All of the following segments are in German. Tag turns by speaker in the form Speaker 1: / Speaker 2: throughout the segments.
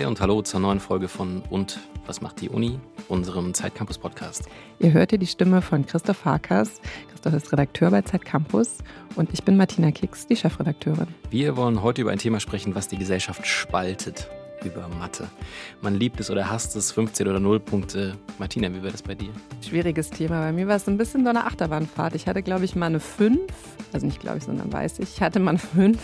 Speaker 1: Hi und hallo zur neuen Folge von Und was macht die Uni, unserem Zeitcampus Podcast.
Speaker 2: Ihr hört hier die Stimme von Christoph Harkas. Christoph ist Redakteur bei Zeitcampus und ich bin Martina Kicks, die Chefredakteurin.
Speaker 1: Wir wollen heute über ein Thema sprechen, was die Gesellschaft spaltet. Über Mathe. Man liebt es oder hasst es, 15 oder 0 Punkte. Martina, wie war das bei dir?
Speaker 2: Schwieriges Thema. Bei mir war es ein bisschen so eine Achterbahnfahrt. Ich hatte, glaube ich, mal eine 5. Also nicht glaube ich, sondern weiß ich. Ich hatte mal eine 5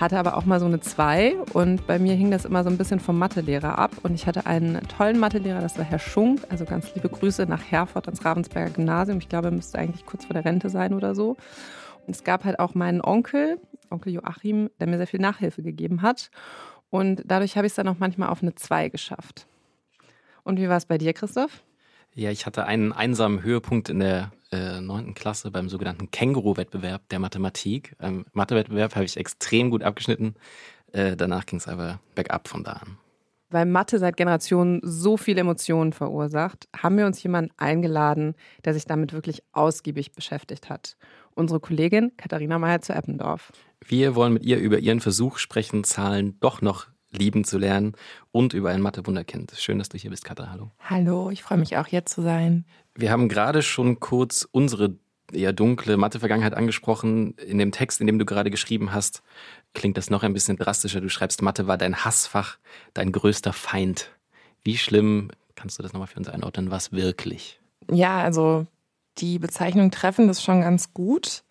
Speaker 2: hatte aber auch mal so eine 2 und bei mir hing das immer so ein bisschen vom Mathelehrer ab und ich hatte einen tollen Mathelehrer, das war Herr Schunk, also ganz liebe Grüße nach Herford ans Ravensberger Gymnasium. Ich glaube, er müsste eigentlich kurz vor der Rente sein oder so. Und es gab halt auch meinen Onkel, Onkel Joachim, der mir sehr viel Nachhilfe gegeben hat und dadurch habe ich es dann auch manchmal auf eine 2 geschafft. Und wie war es bei dir, Christoph?
Speaker 1: Ja, ich hatte einen einsamen Höhepunkt in der äh, neunten äh, Klasse beim sogenannten Känguru-Wettbewerb der Mathematik. Im Mathe-Wettbewerb habe ich extrem gut abgeschnitten. Äh, danach ging es aber bergab von da an.
Speaker 2: Weil Mathe seit Generationen so viele Emotionen verursacht, haben wir uns jemanden eingeladen, der sich damit wirklich ausgiebig beschäftigt hat. Unsere Kollegin Katharina Meyer zu Eppendorf.
Speaker 1: Wir wollen mit ihr über ihren Versuch sprechen, Zahlen doch noch lieben zu lernen und über ein Mathe-Wunderkind. Schön, dass du hier bist, Katha. Hallo.
Speaker 2: Hallo, ich freue mich auch, hier zu sein.
Speaker 1: Wir haben gerade schon kurz unsere eher dunkle Mathe-Vergangenheit angesprochen. In dem Text, in dem du gerade geschrieben hast, klingt das noch ein bisschen drastischer. Du schreibst, Mathe war dein Hassfach, dein größter Feind. Wie schlimm, kannst du das nochmal für uns einordnen, was wirklich?
Speaker 3: Ja, also die Bezeichnung treffen das schon ganz gut.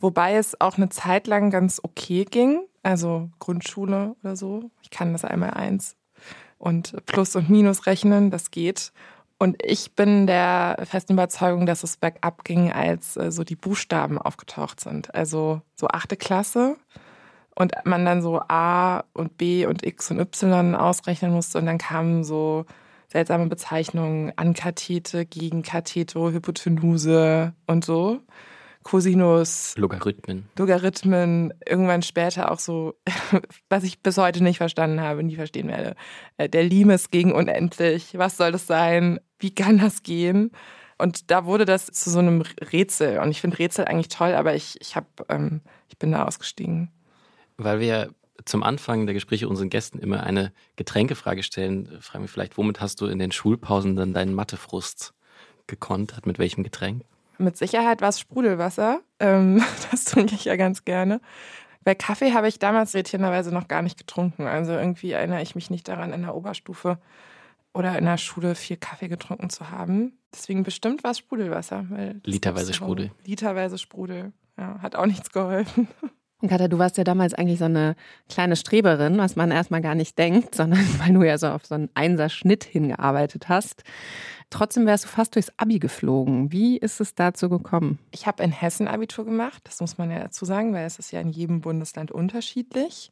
Speaker 3: Wobei es auch eine Zeit lang ganz okay ging. Also Grundschule oder so. Ich kann das einmal eins. Und Plus und Minus rechnen, das geht. Und ich bin der festen Überzeugung, dass es bergab ging, als äh, so die Buchstaben aufgetaucht sind. Also so achte Klasse. Und man dann so A und B und X und Y ausrechnen musste. Und dann kamen so seltsame Bezeichnungen, Ankathete, Gegenkathete, Hypotenuse und so. Cosinus,
Speaker 1: Logarithmen.
Speaker 3: Logarithmen, irgendwann später auch so, was ich bis heute nicht verstanden habe, nie verstehen werde. Äh, der Limes gegen unendlich. Was soll das sein? Wie kann das gehen? Und da wurde das zu so einem Rätsel. Und ich finde Rätsel eigentlich toll, aber ich, ich, hab, ähm, ich bin da ausgestiegen.
Speaker 1: Weil wir zum Anfang der Gespräche unseren Gästen immer eine Getränkefrage stellen, fragen wir vielleicht, womit hast du in den Schulpausen dann deinen Mathefrust gekontert? Mit welchem Getränk?
Speaker 3: Mit Sicherheit war es Sprudelwasser. Ähm, das trinke ich ja ganz gerne. Bei Kaffee habe ich damals irritierenderweise noch gar nicht getrunken. Also irgendwie erinnere ich mich nicht daran, in der Oberstufe oder in der Schule viel Kaffee getrunken zu haben. Deswegen bestimmt war es Sprudelwasser.
Speaker 1: Literweise Sprudel.
Speaker 3: Literweise Sprudel. Ja, hat auch nichts geholfen.
Speaker 2: Und Katha, du warst ja damals eigentlich so eine kleine Streberin, was man erstmal gar nicht denkt, sondern weil du ja so auf so einen Einser-Schnitt hingearbeitet hast. Trotzdem wärst du fast durchs Abi geflogen. Wie ist es dazu gekommen?
Speaker 3: Ich habe in Hessen Abitur gemacht, das muss man ja dazu sagen, weil es ist ja in jedem Bundesland unterschiedlich.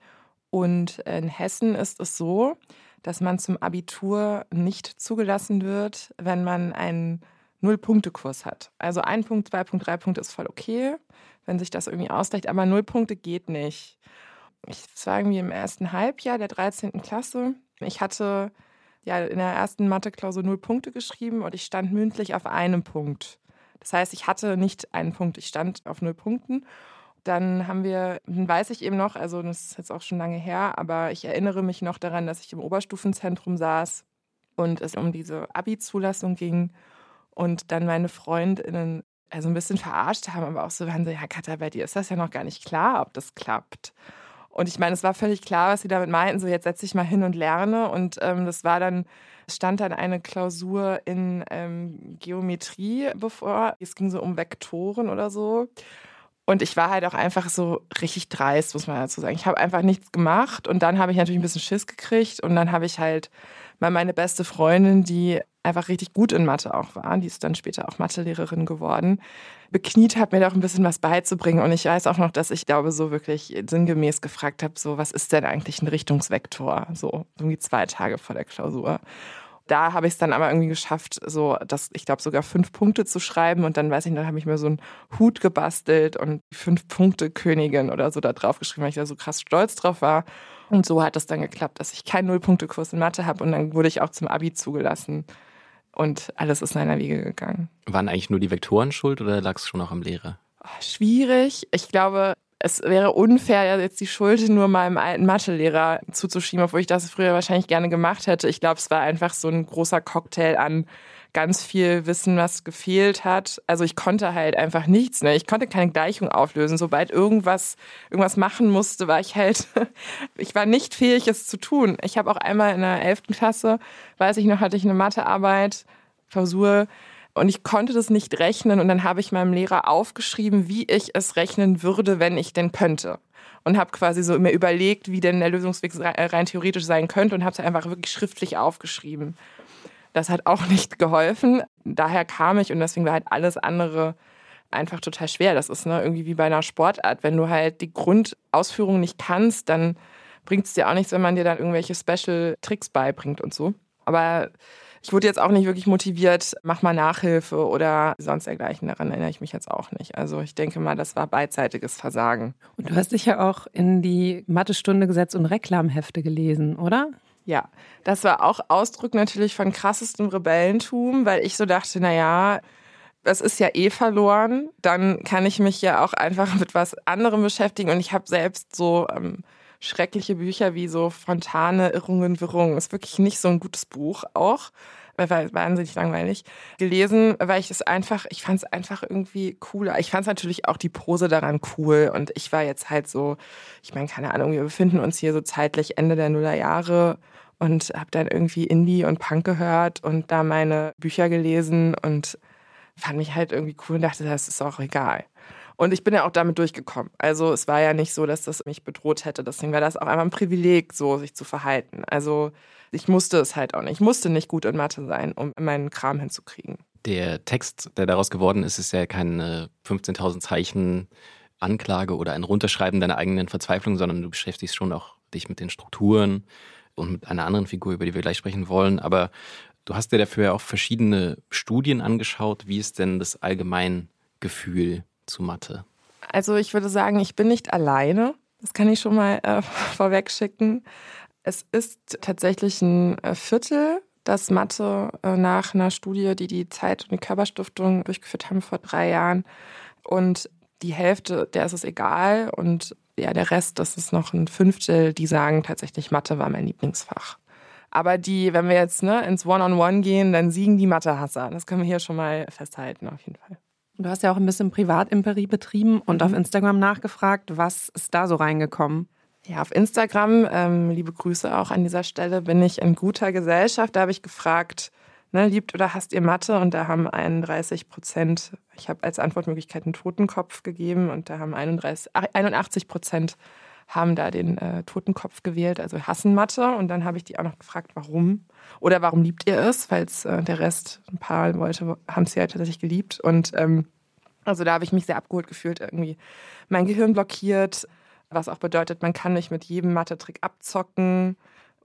Speaker 3: Und in Hessen ist es so, dass man zum Abitur nicht zugelassen wird, wenn man einen Null-Punkte-Kurs hat. Also ein Punkt, zwei Punkt, drei Punkte ist voll okay, wenn sich das irgendwie ausgleicht, aber Null Punkte geht nicht. Ich war irgendwie im ersten Halbjahr der 13. Klasse. Ich hatte ja in der ersten Mathe-Klausur null Punkte geschrieben und ich stand mündlich auf einem Punkt. Das heißt, ich hatte nicht einen Punkt, ich stand auf null Punkten. Dann haben wir, dann weiß ich eben noch, also das ist jetzt auch schon lange her, aber ich erinnere mich noch daran, dass ich im Oberstufenzentrum saß und es um diese Abi-Zulassung ging und dann meine Freundinnen also ein bisschen verarscht haben, aber auch so waren so, ja Katja, bei dir ist das ja noch gar nicht klar, ob das klappt. Und ich meine, es war völlig klar, was sie damit meinten. So, jetzt setze ich mal hin und lerne. Und ähm, das war dann, stand dann eine Klausur in ähm, Geometrie bevor. Es ging so um Vektoren oder so. Und ich war halt auch einfach so richtig dreist, muss man dazu sagen. Ich habe einfach nichts gemacht und dann habe ich natürlich ein bisschen Schiss gekriegt und dann habe ich halt mal meine beste Freundin, die einfach richtig gut in Mathe auch war, die ist dann später auch Mathelehrerin geworden, bekniet hat, mir da auch ein bisschen was beizubringen. Und ich weiß auch noch, dass ich glaube, so wirklich sinngemäß gefragt habe, so, was ist denn eigentlich ein Richtungsvektor? So, irgendwie zwei Tage vor der Klausur. Da habe ich es dann aber irgendwie geschafft, so, dass ich glaube, sogar fünf Punkte zu schreiben. Und dann weiß ich, dann habe ich mir so einen Hut gebastelt und fünf Punkte Königin oder so da drauf geschrieben, weil ich da so krass stolz drauf war. Und so hat es dann geklappt, dass ich keinen Nullpunktekurs in Mathe habe. Und dann wurde ich auch zum Abi zugelassen. Und alles ist seiner Wege gegangen.
Speaker 1: Waren eigentlich nur die Vektoren schuld oder lag es schon auch am Lehrer?
Speaker 3: Oh, schwierig. Ich glaube, es wäre unfair, jetzt die Schuld nur meinem alten Mathelehrer zuzuschieben, obwohl ich das früher wahrscheinlich gerne gemacht hätte. Ich glaube, es war einfach so ein großer Cocktail an ganz viel Wissen, was gefehlt hat. Also ich konnte halt einfach nichts. Ne? Ich konnte keine Gleichung auflösen. Sobald irgendwas, irgendwas machen musste, war ich halt, ich war nicht fähig, es zu tun. Ich habe auch einmal in der 11. Klasse, weiß ich noch, hatte ich eine Mathearbeit, Klausur, und ich konnte das nicht rechnen. Und dann habe ich meinem Lehrer aufgeschrieben, wie ich es rechnen würde, wenn ich denn könnte. Und habe quasi so mir überlegt, wie denn der Lösungsweg rein theoretisch sein könnte und habe es einfach wirklich schriftlich aufgeschrieben. Das hat auch nicht geholfen. Daher kam ich und deswegen war halt alles andere einfach total schwer. Das ist ne, irgendwie wie bei einer Sportart. Wenn du halt die Grundausführung nicht kannst, dann bringt es dir auch nichts, wenn man dir dann irgendwelche Special-Tricks beibringt und so. Aber ich wurde jetzt auch nicht wirklich motiviert, mach mal Nachhilfe oder sonst dergleichen. Daran erinnere ich mich jetzt auch nicht. Also ich denke mal, das war beidseitiges Versagen.
Speaker 2: Und du hast dich ja auch in die Mathestunde gesetzt und Reklamhefte gelesen, oder?
Speaker 3: Ja, das war auch Ausdruck natürlich von krassestem Rebellentum, weil ich so dachte, naja, das ist ja eh verloren, dann kann ich mich ja auch einfach mit was anderem beschäftigen. Und ich habe selbst so ähm, schreckliche Bücher wie so Fontane, Irrungen, Wirrungen. Ist wirklich nicht so ein gutes Buch auch. War wahnsinnig langweilig gelesen, weil ich es einfach, ich fand es einfach irgendwie cooler. Ich fand es natürlich auch die Pose daran cool und ich war jetzt halt so, ich meine, keine Ahnung, wir befinden uns hier so zeitlich Ende der Nullerjahre und habe dann irgendwie Indie und Punk gehört und da meine Bücher gelesen und fand mich halt irgendwie cool und dachte, das ist auch egal. Und ich bin ja auch damit durchgekommen. Also es war ja nicht so, dass das mich bedroht hätte. Deswegen war das auch einmal ein Privileg, so sich zu verhalten. Also ich musste es halt auch nicht. Ich musste nicht gut in Mathe sein, um meinen Kram hinzukriegen.
Speaker 1: Der Text, der daraus geworden ist, ist ja keine 15.000 Zeichen Anklage oder ein Runterschreiben deiner eigenen Verzweiflung, sondern du beschäftigst schon auch dich mit den Strukturen, und mit einer anderen Figur, über die wir gleich sprechen wollen. Aber du hast dir dafür ja auch verschiedene Studien angeschaut. Wie ist denn das Allgemeingefühl zu Mathe?
Speaker 3: Also ich würde sagen, ich bin nicht alleine. Das kann ich schon mal äh, vorweg schicken. Es ist tatsächlich ein äh, Viertel, das Mathe äh, nach einer Studie, die die Zeit- und die Körperstiftung durchgeführt haben vor drei Jahren. Und die Hälfte, der ist es egal. Und ja, der Rest, das ist noch ein Fünftel, die sagen tatsächlich, Mathe war mein Lieblingsfach. Aber die, wenn wir jetzt ne, ins One-on-One -on -One gehen, dann siegen die Mathehasser. Das können wir hier schon mal festhalten, auf jeden Fall.
Speaker 2: Du hast ja auch ein bisschen Privatimperie betrieben und mhm. auf Instagram nachgefragt. Was ist da so reingekommen?
Speaker 3: Ja, auf Instagram, ähm, liebe Grüße auch an dieser Stelle, bin ich in guter Gesellschaft. Da habe ich gefragt, ne, liebt oder hasst ihr Mathe? Und da haben 31 Prozent, ich habe als Antwortmöglichkeit einen Totenkopf gegeben und da haben 31, 81 Prozent haben da den äh, Totenkopf gewählt, also hassen Mathe. Und dann habe ich die auch noch gefragt, warum? Oder warum liebt ihr es? Weil äh, der Rest, ein paar Leute haben es ja tatsächlich geliebt. Und ähm, also da habe ich mich sehr abgeholt gefühlt, irgendwie mein Gehirn blockiert, was auch bedeutet, man kann nicht mit jedem Mathe-Trick abzocken.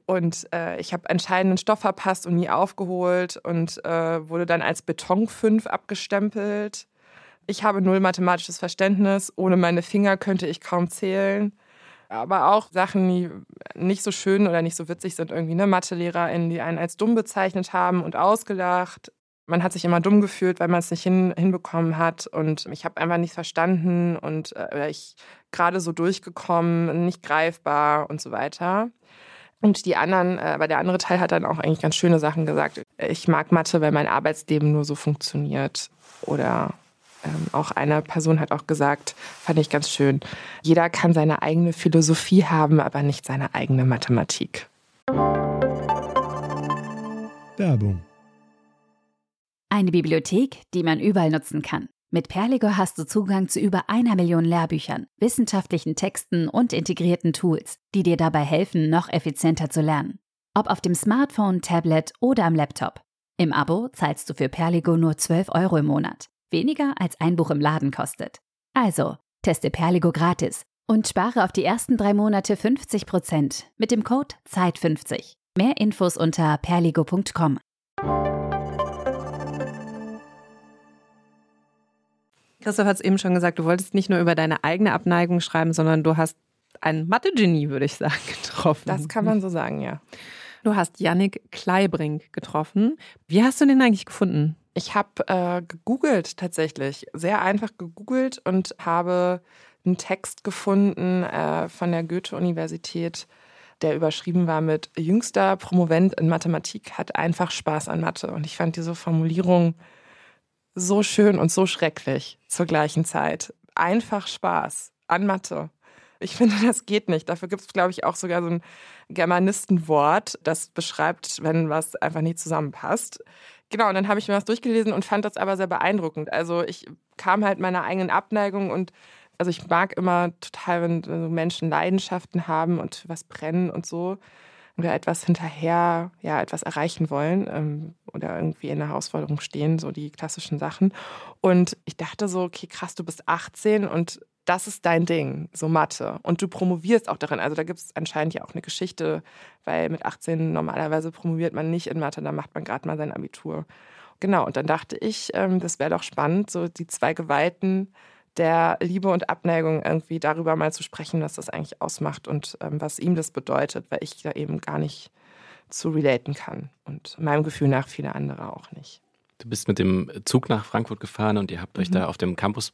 Speaker 3: Und äh, ich habe entscheidenden Stoff verpasst und nie aufgeholt und äh, wurde dann als Beton 5 abgestempelt. Ich habe null mathematisches Verständnis. Ohne meine Finger könnte ich kaum zählen. Aber auch Sachen, die nicht so schön oder nicht so witzig sind, irgendwie, ne? MathelehrerInnen, die einen als dumm bezeichnet haben und ausgelacht. Man hat sich immer dumm gefühlt, weil man es nicht hin, hinbekommen hat. Und ich habe einfach nichts verstanden und äh, ich gerade so durchgekommen, nicht greifbar und so weiter. Und die anderen, äh, aber der andere Teil hat dann auch eigentlich ganz schöne Sachen gesagt. Ich mag Mathe, weil mein Arbeitsleben nur so funktioniert. Oder ähm, auch eine Person hat auch gesagt, fand ich ganz schön, jeder kann seine eigene Philosophie haben, aber nicht seine eigene Mathematik.
Speaker 4: Werbung.
Speaker 5: Eine Bibliothek, die man überall nutzen kann. Mit Perligo hast du Zugang zu über einer Million Lehrbüchern, wissenschaftlichen Texten und integrierten Tools, die dir dabei helfen, noch effizienter zu lernen. Ob auf dem Smartphone, Tablet oder am Laptop. Im Abo zahlst du für Perligo nur 12 Euro im Monat. Weniger als ein Buch im Laden kostet. Also, teste Perligo gratis und spare auf die ersten drei Monate 50% mit dem Code ZEIT50. Mehr Infos unter perligo.com.
Speaker 2: Christoph hat es eben schon gesagt, du wolltest nicht nur über deine eigene Abneigung schreiben, sondern du hast ein Mathe-Genie, würde ich sagen, getroffen.
Speaker 3: Das kann man so sagen, ja.
Speaker 2: Du hast Yannick Kleibrink getroffen. Wie hast du den eigentlich gefunden?
Speaker 3: Ich habe äh, gegoogelt tatsächlich, sehr einfach gegoogelt und habe einen Text gefunden äh, von der Goethe-Universität, der überschrieben war mit Jüngster Promovent in Mathematik hat einfach Spaß an Mathe. Und ich fand diese Formulierung so schön und so schrecklich zur gleichen Zeit. Einfach Spaß an Mathe. Ich finde, das geht nicht. Dafür gibt es, glaube ich, auch sogar so ein Germanistenwort, das beschreibt, wenn was einfach nicht zusammenpasst. Genau, und dann habe ich mir das durchgelesen und fand das aber sehr beeindruckend. Also ich kam halt meiner eigenen Abneigung und also ich mag immer total, wenn Menschen Leidenschaften haben und was brennen und so oder etwas hinterher, ja, etwas erreichen wollen ähm, oder irgendwie in einer Herausforderung stehen, so die klassischen Sachen. Und ich dachte so, okay, krass, du bist 18 und das ist dein Ding, so Mathe. Und du promovierst auch darin. Also da gibt es anscheinend ja auch eine Geschichte, weil mit 18 normalerweise promoviert man nicht in Mathe, da macht man gerade mal sein Abitur. Genau, und dann dachte ich, ähm, das wäre doch spannend, so die zwei Geweihten der Liebe und Abneigung irgendwie darüber mal zu sprechen, was das eigentlich ausmacht und ähm, was ihm das bedeutet, weil ich da eben gar nicht zu relaten kann und meinem Gefühl nach viele andere auch nicht.
Speaker 1: Du bist mit dem Zug nach Frankfurt gefahren und ihr habt euch mhm. da auf dem Campus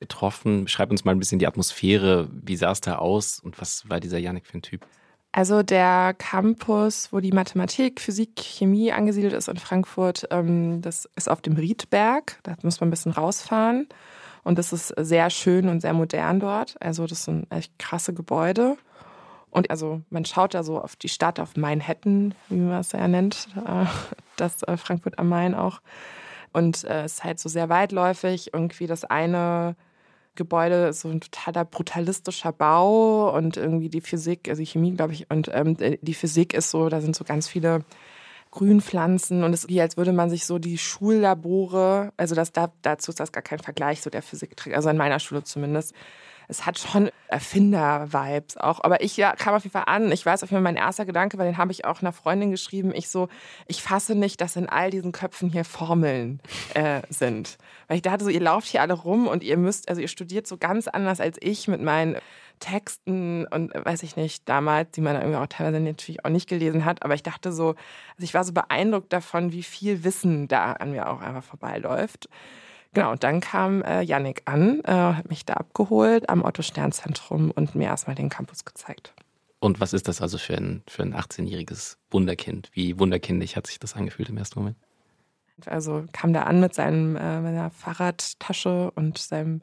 Speaker 1: getroffen. Beschreib uns mal ein bisschen die Atmosphäre. Wie sah es da aus und was war dieser Janik für ein Typ?
Speaker 3: Also der Campus, wo die Mathematik, Physik, Chemie angesiedelt ist in Frankfurt, ähm, das ist auf dem Riedberg. Da muss man ein bisschen rausfahren. Und das ist sehr schön und sehr modern dort. Also das sind echt krasse Gebäude. Und also man schaut da so auf die Stadt, auf Manhattan, wie man es ja nennt, äh, das äh, Frankfurt am Main auch. Und äh, es ist halt so sehr weitläufig. Irgendwie das eine Gebäude ist so ein totaler brutalistischer Bau und irgendwie die Physik, also Chemie, glaube ich, und ähm, die Physik ist so, da sind so ganz viele Grünpflanzen und es ist wie, als würde man sich so die Schullabore, also das, da, dazu ist das gar kein Vergleich, so der Physik, also in meiner Schule zumindest. Es hat schon Erfinder-Vibes auch. Aber ich ja, kam auf jeden Fall an. Ich weiß auf jeden Fall, mein erster Gedanke, weil den habe ich auch einer Freundin geschrieben. Ich so, ich fasse nicht, dass in all diesen Köpfen hier Formeln äh, sind. Weil ich dachte so, ihr lauft hier alle rum und ihr müsst, also ihr studiert so ganz anders als ich mit meinen Texten und äh, weiß ich nicht, damals, die man irgendwie auch teilweise natürlich auch nicht gelesen hat. Aber ich dachte so, also ich war so beeindruckt davon, wie viel Wissen da an mir auch einfach vorbeiläuft. Genau, und dann kam äh, Yannick an, äh, hat mich da abgeholt am Otto-Stern-Zentrum und mir erstmal den Campus gezeigt.
Speaker 1: Und was ist das also für ein, für ein 18-jähriges Wunderkind? Wie wunderkindig hat sich das angefühlt im ersten Moment?
Speaker 3: Also kam da an mit seinem, äh, seiner Fahrradtasche und seinem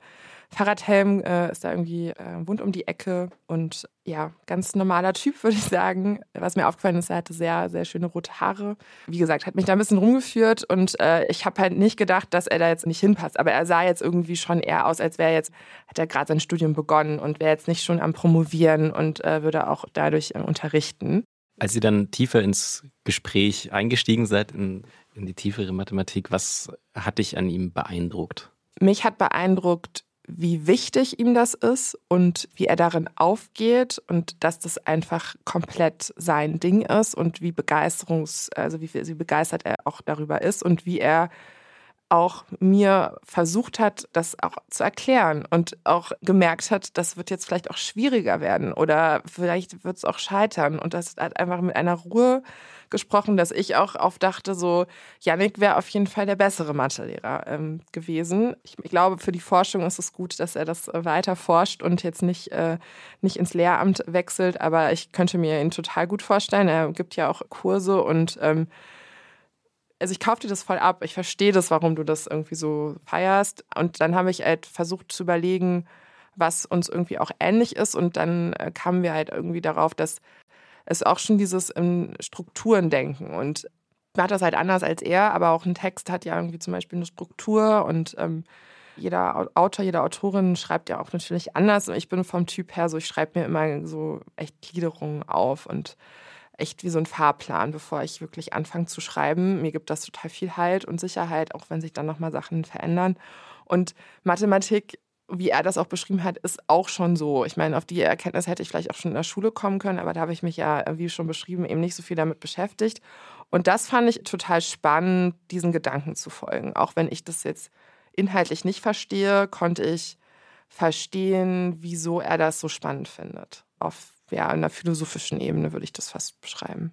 Speaker 3: Fahrradhelm äh, ist da irgendwie äh, wund um die Ecke und ja, ganz normaler Typ, würde ich sagen. Was mir aufgefallen ist, er hatte sehr, sehr schöne rote Haare. Wie gesagt, hat mich da ein bisschen rumgeführt und äh, ich habe halt nicht gedacht, dass er da jetzt nicht hinpasst. Aber er sah jetzt irgendwie schon eher aus, als wäre jetzt, hat er gerade sein Studium begonnen und wäre jetzt nicht schon am Promovieren und äh, würde auch dadurch äh, unterrichten.
Speaker 1: Als Sie dann tiefer ins Gespräch eingestiegen seid, in, in die tiefere Mathematik, was hat dich an ihm beeindruckt?
Speaker 3: Mich hat beeindruckt, wie wichtig ihm das ist und wie er darin aufgeht und dass das einfach komplett sein Ding ist und wie begeisterungs, also wie, wie begeistert er auch darüber ist und wie er auch mir versucht hat, das auch zu erklären und auch gemerkt hat, das wird jetzt vielleicht auch schwieriger werden oder vielleicht wird es auch scheitern. Und das hat einfach mit einer Ruhe gesprochen, dass ich auch oft dachte, so, Yannick wäre auf jeden Fall der bessere Mathelehrer ähm, gewesen. Ich, ich, glaube, für die Forschung ist es gut, dass er das weiter forscht und jetzt nicht, äh, nicht ins Lehramt wechselt, aber ich könnte mir ihn total gut vorstellen. Er gibt ja auch Kurse und ähm, also ich kaufe dir das voll ab. Ich verstehe das, warum du das irgendwie so feierst. Und dann habe ich halt versucht zu überlegen, was uns irgendwie auch ähnlich ist. Und dann äh, kamen wir halt irgendwie darauf, dass es auch schon dieses in Strukturen denken. Und ich mache das halt anders als er, aber auch ein Text hat ja irgendwie zum Beispiel eine Struktur und ähm, jeder Autor, jede Autorin schreibt ja auch natürlich anders. Und ich bin vom Typ her so, ich schreibe mir immer so echt Gliederungen auf und echt wie so ein Fahrplan, bevor ich wirklich anfange zu schreiben. Mir gibt das total viel Halt und Sicherheit, auch wenn sich dann nochmal Sachen verändern. Und Mathematik, wie er das auch beschrieben hat, ist auch schon so. Ich meine, auf die Erkenntnis hätte ich vielleicht auch schon in der Schule kommen können, aber da habe ich mich ja, wie schon beschrieben, eben nicht so viel damit beschäftigt. Und das fand ich total spannend, diesen Gedanken zu folgen. Auch wenn ich das jetzt inhaltlich nicht verstehe, konnte ich verstehen, wieso er das so spannend findet. Auf ja, einer philosophischen Ebene würde ich das fast beschreiben.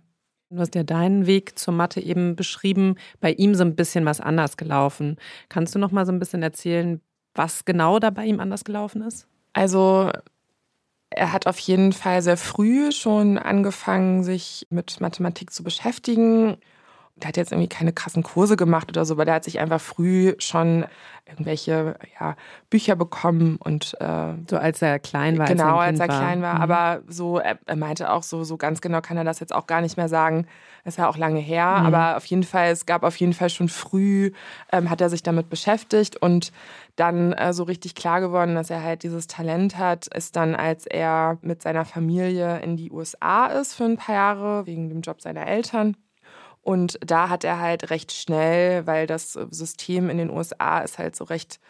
Speaker 2: Du hast ja deinen Weg zur Mathe eben beschrieben, bei ihm so ein bisschen was anders gelaufen. Kannst du noch mal so ein bisschen erzählen, was genau da bei ihm anders gelaufen ist?
Speaker 3: Also er hat auf jeden Fall sehr früh schon angefangen, sich mit Mathematik zu beschäftigen der hat jetzt irgendwie keine krassen Kurse gemacht oder so, aber der hat sich einfach früh schon irgendwelche ja, Bücher bekommen und äh,
Speaker 2: so als er klein war.
Speaker 3: Genau,
Speaker 2: als
Speaker 3: er, als er klein war. Mhm. Aber so, er, er, meinte auch so, so ganz genau kann er das jetzt auch gar nicht mehr sagen. Das ist ja auch lange her. Mhm. Aber auf jeden Fall, es gab auf jeden Fall schon früh, ähm, hat er sich damit beschäftigt und dann äh, so richtig klar geworden, dass er halt dieses Talent hat, ist dann, als er mit seiner Familie in die USA ist für ein paar Jahre, wegen dem Job seiner Eltern. Und da hat er halt recht schnell, weil das System in den USA ist halt so recht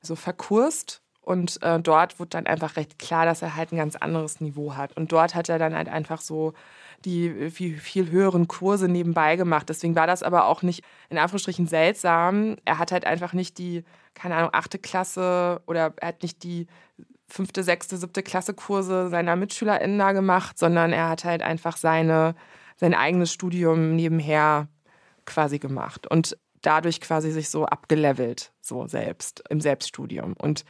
Speaker 3: so verkurst. Und äh, dort wurde dann einfach recht klar, dass er halt ein ganz anderes Niveau hat. Und dort hat er dann halt einfach so die viel, viel höheren Kurse nebenbei gemacht. Deswegen war das aber auch nicht in Anführungsstrichen seltsam. Er hat halt einfach nicht die, keine Ahnung, achte Klasse oder er hat nicht die fünfte, sechste, siebte Klasse Kurse seiner MitschülerInnen da gemacht, sondern er hat halt einfach seine sein eigenes Studium nebenher quasi gemacht und dadurch quasi sich so abgelevelt, so selbst, im Selbststudium. Und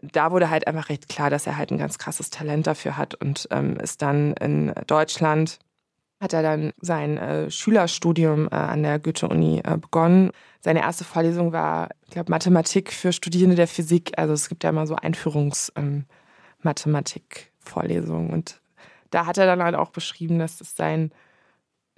Speaker 3: da wurde halt einfach recht klar, dass er halt ein ganz krasses Talent dafür hat und ähm, ist dann in Deutschland, hat er dann sein äh, Schülerstudium äh, an der Goethe-Uni äh, begonnen. Seine erste Vorlesung war, ich glaube, Mathematik für Studierende der Physik. Also es gibt ja immer so Einführungsmathematik-Vorlesungen. Ähm, und da hat er dann halt auch beschrieben, dass es sein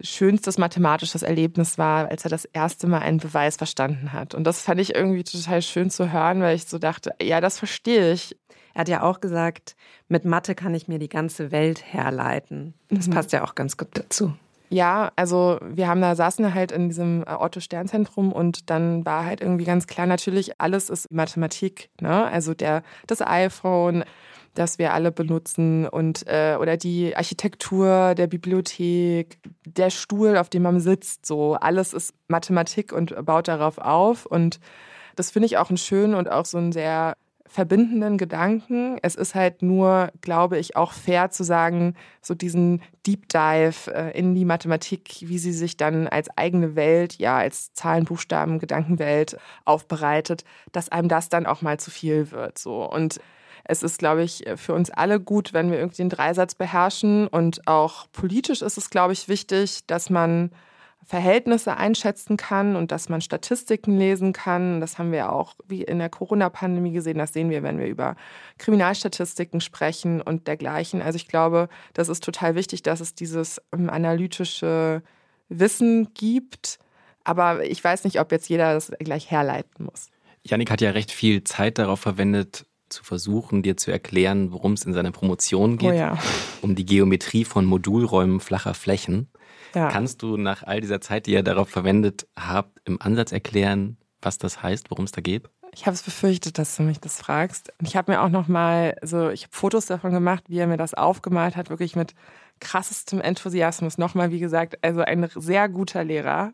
Speaker 3: schönstes mathematisches Erlebnis war, als er das erste Mal einen Beweis verstanden hat. Und das fand ich irgendwie total schön zu hören, weil ich so dachte, ja, das verstehe ich.
Speaker 2: Er hat ja auch gesagt, mit Mathe kann ich mir die ganze Welt herleiten. Das mhm. passt ja auch ganz gut dazu.
Speaker 3: Ja, also wir haben da saßen halt in diesem äh, Otto Stern Zentrum und dann war halt irgendwie ganz klar natürlich alles ist Mathematik, ne? Also der das iPhone, das wir alle benutzen und äh, oder die Architektur der Bibliothek, der Stuhl, auf dem man sitzt, so alles ist Mathematik und baut darauf auf und das finde ich auch einen schönen und auch so einen sehr verbindenden Gedanken. Es ist halt nur, glaube ich, auch fair zu sagen, so diesen Deep Dive äh, in die Mathematik, wie sie sich dann als eigene Welt, ja, als Zahlen, Buchstaben, Gedankenwelt aufbereitet, dass einem das dann auch mal zu viel wird, so. Und es ist, glaube ich, für uns alle gut, wenn wir irgendwie den Dreisatz beherrschen. Und auch politisch ist es, glaube ich, wichtig, dass man Verhältnisse einschätzen kann und dass man Statistiken lesen kann. Das haben wir auch wie in der Corona-Pandemie gesehen. Das sehen wir, wenn wir über Kriminalstatistiken sprechen und dergleichen. Also ich glaube, das ist total wichtig, dass es dieses ähm, analytische Wissen gibt. Aber ich weiß nicht, ob jetzt jeder das gleich herleiten muss.
Speaker 1: Janik hat ja recht viel Zeit darauf verwendet, zu versuchen, dir zu erklären, worum es in seiner Promotion geht, oh ja. um die Geometrie von Modulräumen flacher Flächen. Ja. Kannst du nach all dieser Zeit, die ihr darauf verwendet habt, im Ansatz erklären, was das heißt, worum es da geht?
Speaker 3: Ich habe es befürchtet, dass du mich das fragst. Und ich habe mir auch noch mal so, ich habe Fotos davon gemacht, wie er mir das aufgemalt hat, wirklich mit krassestem Enthusiasmus. Nochmal, wie gesagt, also ein sehr guter Lehrer.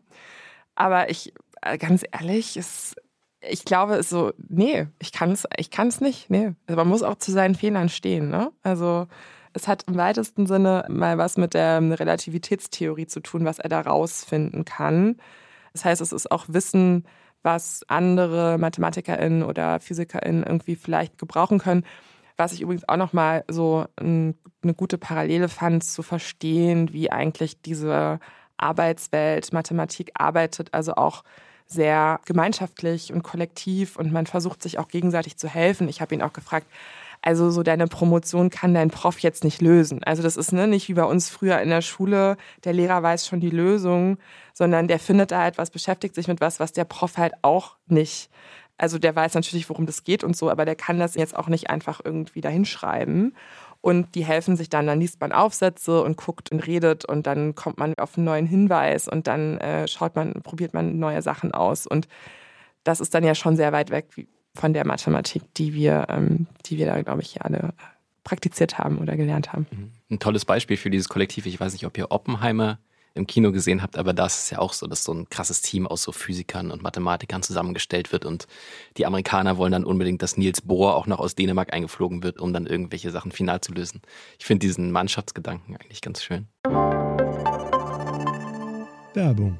Speaker 3: Aber ich, äh, ganz ehrlich, es ich glaube, so, nee, ich kann es, ich kann es nicht. Nee. Also man muss auch zu seinen Fehlern stehen. Ne? Also es hat im weitesten Sinne mal was mit der Relativitätstheorie zu tun, was er da rausfinden kann. Das heißt, es ist auch Wissen, was andere MathematikerInnen oder PhysikerInnen irgendwie vielleicht gebrauchen können. Was ich übrigens auch nochmal so eine gute Parallele fand, zu verstehen, wie eigentlich diese Arbeitswelt Mathematik arbeitet, also auch sehr gemeinschaftlich und kollektiv und man versucht sich auch gegenseitig zu helfen. Ich habe ihn auch gefragt, also so deine Promotion kann dein Prof jetzt nicht lösen. Also das ist ne, nicht wie bei uns früher in der Schule, der Lehrer weiß schon die Lösung, sondern der findet da etwas, beschäftigt sich mit was, was der Prof halt auch nicht. Also der weiß natürlich, worum das geht und so, aber der kann das jetzt auch nicht einfach irgendwie dahinschreiben. Und die helfen sich dann, dann liest man Aufsätze und guckt und redet und dann kommt man auf einen neuen Hinweis und dann äh, schaut man, probiert man neue Sachen aus. Und das ist dann ja schon sehr weit weg von der Mathematik, die wir, ähm, die wir da, glaube ich, alle praktiziert haben oder gelernt haben. Mhm.
Speaker 1: Ein tolles Beispiel für dieses Kollektiv. Ich weiß nicht, ob ihr Oppenheimer im Kino gesehen habt, aber das ist ja auch so, dass so ein krasses Team aus so Physikern und Mathematikern zusammengestellt wird und die Amerikaner wollen dann unbedingt, dass Niels Bohr auch noch aus Dänemark eingeflogen wird, um dann irgendwelche Sachen final zu lösen. Ich finde diesen Mannschaftsgedanken eigentlich ganz schön.
Speaker 4: Werbung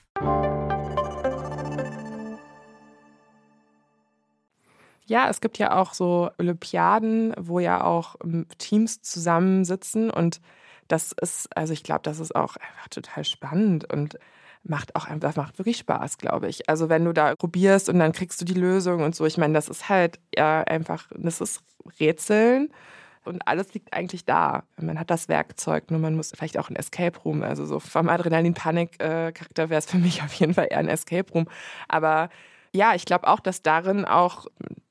Speaker 3: Ja, es gibt ja auch so Olympiaden, wo ja auch ähm, Teams zusammensitzen und das ist, also ich glaube, das ist auch einfach total spannend und macht auch einfach, macht wirklich Spaß, glaube ich. Also wenn du da probierst und dann kriegst du die Lösung und so, ich meine, das ist halt ja einfach, das ist Rätseln und alles liegt eigentlich da. Man hat das Werkzeug, nur man muss vielleicht auch ein Escape Room, also so vom Adrenalin-Panik-Charakter wäre es für mich auf jeden Fall eher ein Escape Room. Aber ja, ich glaube auch, dass darin auch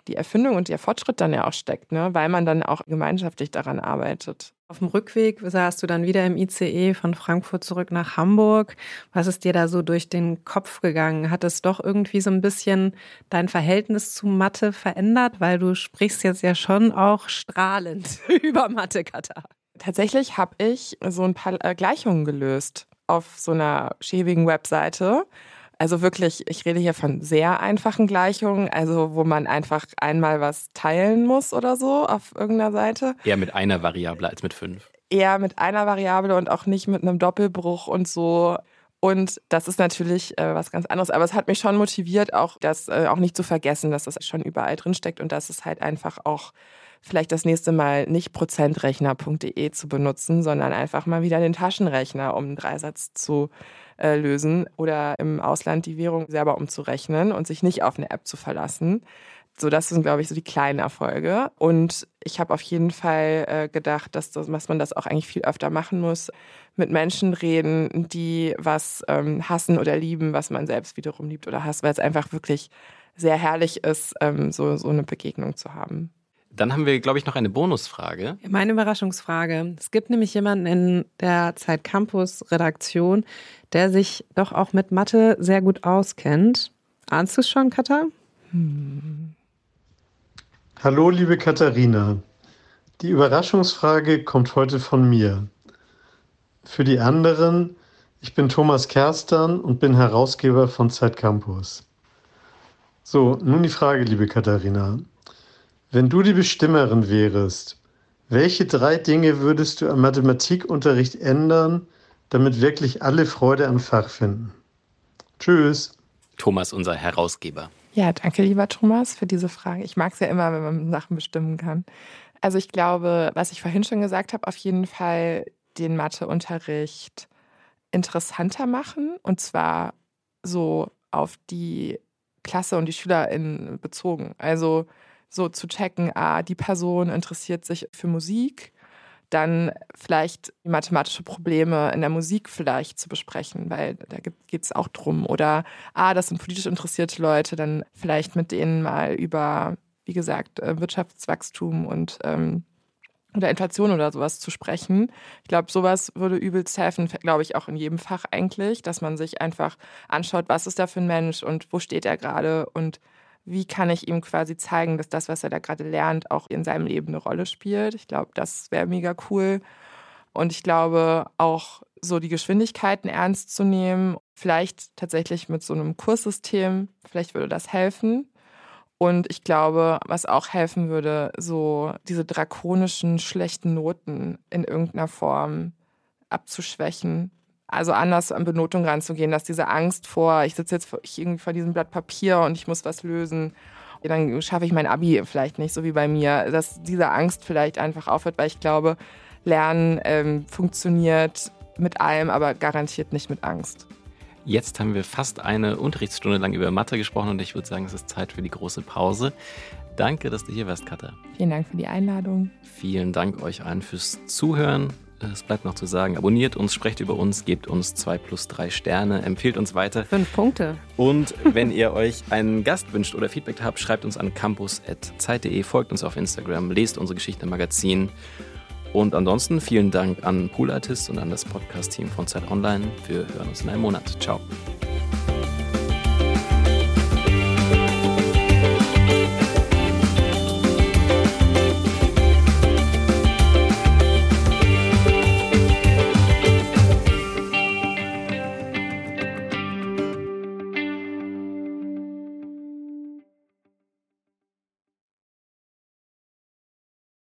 Speaker 3: die Erfindung und der Fortschritt dann ja auch steckt, ne? weil man dann auch gemeinschaftlich daran arbeitet.
Speaker 2: Auf dem Rückweg saßt du dann wieder im ICE von Frankfurt zurück nach Hamburg. Was ist dir da so durch den Kopf gegangen? Hat es doch irgendwie so ein bisschen dein Verhältnis zu Mathe verändert? Weil du sprichst jetzt ja schon auch strahlend über Mathe, Katar.
Speaker 3: Tatsächlich habe ich so ein paar äh, Gleichungen gelöst auf so einer schäbigen Webseite also wirklich, ich rede hier von sehr einfachen Gleichungen, also wo man einfach einmal was teilen muss oder so auf irgendeiner Seite.
Speaker 1: Eher mit einer Variable als mit fünf.
Speaker 3: Eher mit einer Variable und auch nicht mit einem Doppelbruch und so. Und das ist natürlich äh, was ganz anderes. Aber es hat mich schon motiviert, auch das äh, auch nicht zu vergessen, dass das schon überall drinsteckt und dass es halt einfach auch vielleicht das nächste Mal nicht prozentrechner.de zu benutzen, sondern einfach mal wieder den Taschenrechner, um einen Dreisatz zu äh, lösen oder im Ausland die Währung selber umzurechnen und sich nicht auf eine App zu verlassen. So, das sind, glaube ich, so die kleinen Erfolge. Und ich habe auf jeden Fall äh, gedacht, dass, das, dass man das auch eigentlich viel öfter machen muss. Mit Menschen reden, die was ähm, hassen oder lieben, was man selbst wiederum liebt oder hasst, weil es einfach wirklich sehr herrlich ist, ähm, so, so eine Begegnung zu haben.
Speaker 1: Dann haben wir, glaube ich, noch eine Bonusfrage.
Speaker 2: Meine Überraschungsfrage. Es gibt nämlich jemanden in der Zeit Campus Redaktion, der sich doch auch mit Mathe sehr gut auskennt. Ahnst du es schon, Katha? Hm.
Speaker 6: Hallo, liebe Katharina. Die Überraschungsfrage kommt heute von mir. Für die anderen, ich bin Thomas Kerstern und bin Herausgeber von Zeit Campus. So, nun die Frage, liebe Katharina. Wenn du die Bestimmerin wärst, welche drei Dinge würdest du am Mathematikunterricht ändern, damit wirklich alle Freude am Fach finden? Tschüss.
Speaker 1: Thomas, unser Herausgeber.
Speaker 3: Ja, danke, lieber Thomas, für diese Frage. Ich mag es ja immer, wenn man Sachen bestimmen kann. Also ich glaube, was ich vorhin schon gesagt habe, auf jeden Fall den Matheunterricht interessanter machen und zwar so auf die Klasse und die SchülerInnen bezogen. Also so zu checken, ah, die Person interessiert sich für Musik, dann vielleicht mathematische Probleme in der Musik vielleicht zu besprechen, weil da geht es auch drum. Oder, ah, das sind politisch interessierte Leute, dann vielleicht mit denen mal über, wie gesagt, äh, Wirtschaftswachstum und ähm, oder Inflation oder sowas zu sprechen. Ich glaube, sowas würde übelst helfen, glaube ich, auch in jedem Fach eigentlich, dass man sich einfach anschaut, was ist da für ein Mensch und wo steht er gerade und wie kann ich ihm quasi zeigen, dass das, was er da gerade lernt, auch in seinem Leben eine Rolle spielt. Ich glaube, das wäre mega cool. Und ich glaube auch so die Geschwindigkeiten ernst zu nehmen, vielleicht tatsächlich mit so einem Kurssystem, vielleicht würde das helfen. Und ich glaube, was auch helfen würde, so diese drakonischen schlechten Noten in irgendeiner Form abzuschwächen also anders an Benotung ranzugehen, dass diese Angst vor, ich sitze jetzt vor, ich irgendwie vor diesem Blatt Papier und ich muss was lösen, dann schaffe ich mein Abi vielleicht nicht, so wie bei mir, dass diese Angst vielleicht einfach aufhört, weil ich glaube, Lernen ähm, funktioniert mit allem, aber garantiert nicht mit Angst.
Speaker 1: Jetzt haben wir fast eine Unterrichtsstunde lang über Mathe gesprochen und ich würde sagen, es ist Zeit für die große Pause. Danke, dass du hier warst, Katha.
Speaker 3: Vielen Dank für die Einladung.
Speaker 1: Vielen Dank euch allen fürs Zuhören. Es bleibt noch zu sagen, abonniert uns, sprecht über uns, gebt uns zwei plus drei Sterne, empfehlt uns weiter.
Speaker 2: Fünf Punkte.
Speaker 1: Und wenn ihr euch einen Gast wünscht oder Feedback habt, schreibt uns an campus.zeit.de, folgt uns auf Instagram, lest unsere Geschichte im Magazin. Und ansonsten vielen Dank an Pool Artists und an das Podcast-Team von Zeit Online. Wir hören uns in einem Monat. Ciao.